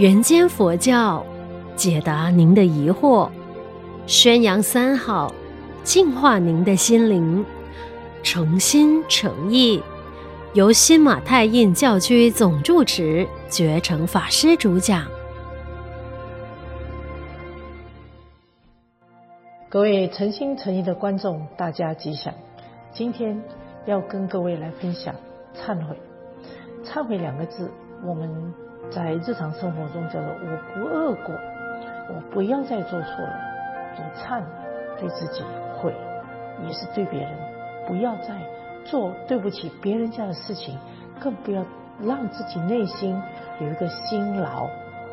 人间佛教，解答您的疑惑，宣扬三好，净化您的心灵，诚心诚意，由新马泰印教区总住持觉诚法师主讲。各位诚心诚意的观众，大家吉祥。今天要跟各位来分享忏悔。忏悔两个字，我们。在日常生活中叫做“我不恶过”，我不要再做错了。对忏，对自己悔，也是对别人，不要再做对不起别人家的事情，更不要让自己内心有一个辛劳。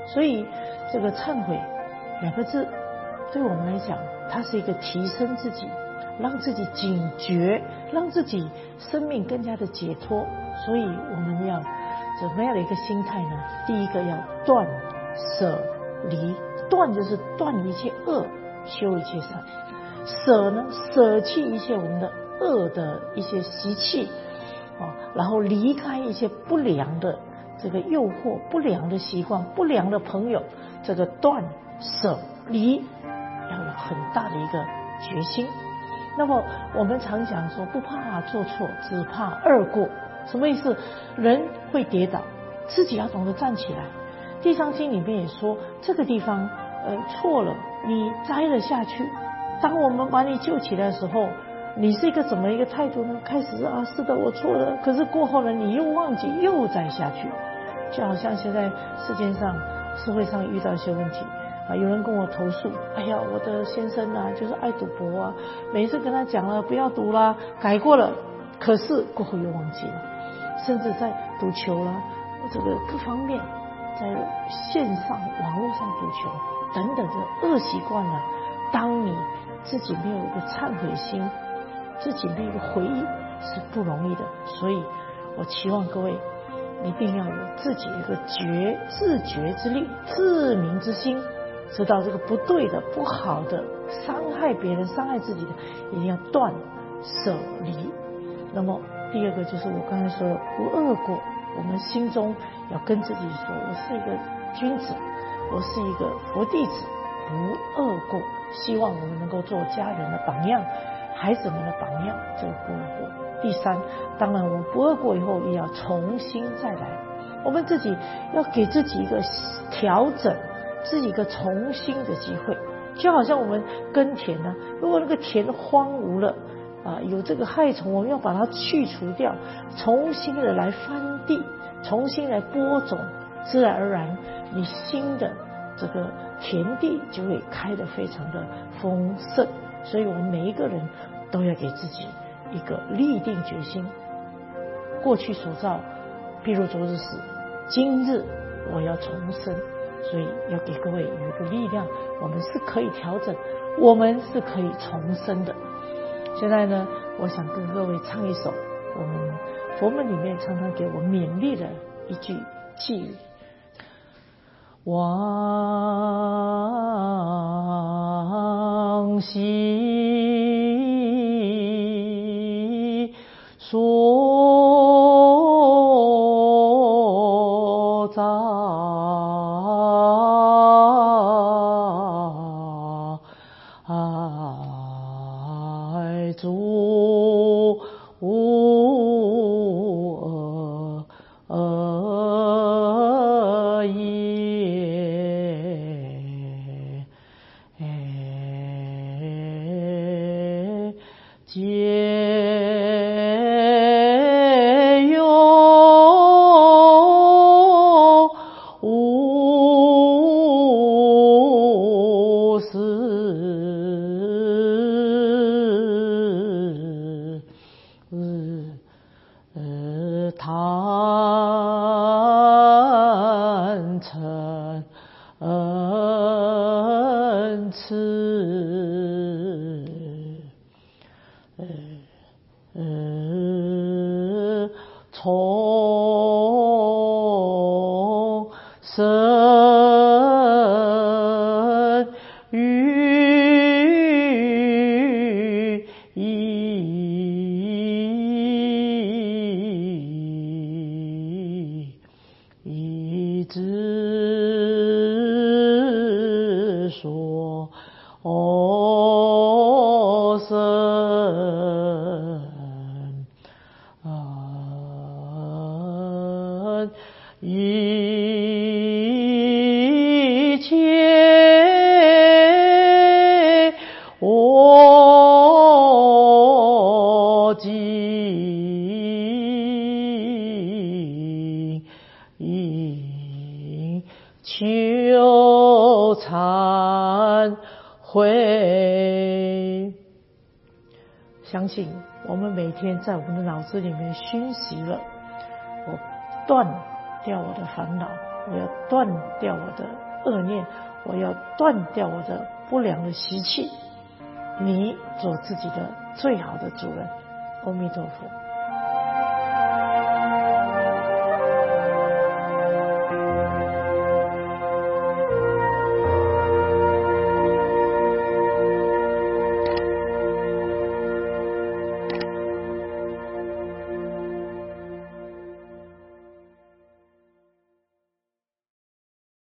所以，这个忏悔两个字，对我们来讲，它是一个提升自己，让自己警觉，让自己生命更加的解脱。所以，我们要。怎么样的一个心态呢？第一个要断舍离，断就是断一切恶，修一切善；舍呢，舍弃一切我们的恶的一些习气，啊，然后离开一些不良的这个诱惑、不良的习惯、不良的朋友。这个断舍离要有很大的一个决心。那么我们常讲说，不怕做错，只怕二过。什么意思？人会跌倒，自己要懂得站起来。《地藏经》里面也说，这个地方，呃，错了，你栽了下去。当我们把你救起来的时候，你是一个怎么一个态度呢？开始啊，是的，我错了。可是过后呢，你又忘记，又栽下去。就好像现在世界上、社会上遇到一些问题啊，有人跟我投诉，哎呀，我的先生啊，就是爱赌博啊，每次跟他讲了不要赌啦，改过了，可是过后又忘记了。甚至在赌球啦，这个各方面，在线上网络上赌球等等这恶习惯了，当你自己没有一个忏悔心，自己没有一个回忆是不容易的。所以我期望各位一定要有自己一个觉自觉之力、自明之心，知道这个不对的、不好的、伤害别人、伤害自己的，一定要断舍离。那么。第二个就是我刚才说的不恶过，我们心中要跟自己说，我是一个君子，我是一个佛弟子，不恶过。希望我们能够做家人的榜样，孩子们的榜样，这个不恶过。第三，当然我们不恶过以后，也要重新再来，我们自己要给自己一个调整，自己一个重新的机会，就好像我们耕田呢，如果那个田荒芜了。啊，有这个害虫，我们要把它去除掉，重新的来翻地，重新来播种，自然而然，你新的这个田地就会开得非常的丰盛。所以我们每一个人都要给自己一个立定决心，过去所造，譬如昨日死，今日我要重生。所以要给各位有一个力量，我们是可以调整，我们是可以重生的。现在呢，我想跟各位唱一首我们佛门里面常常给我勉励的一句寄语：往昔皆由无始。贪嗔从生求忏悔。相信我们每天在我们的脑子里面熏习了，我断掉我的烦恼，我要断掉我的恶念，我要断掉我的不良的习气。你做自己的最好的主人。阿弥陀佛。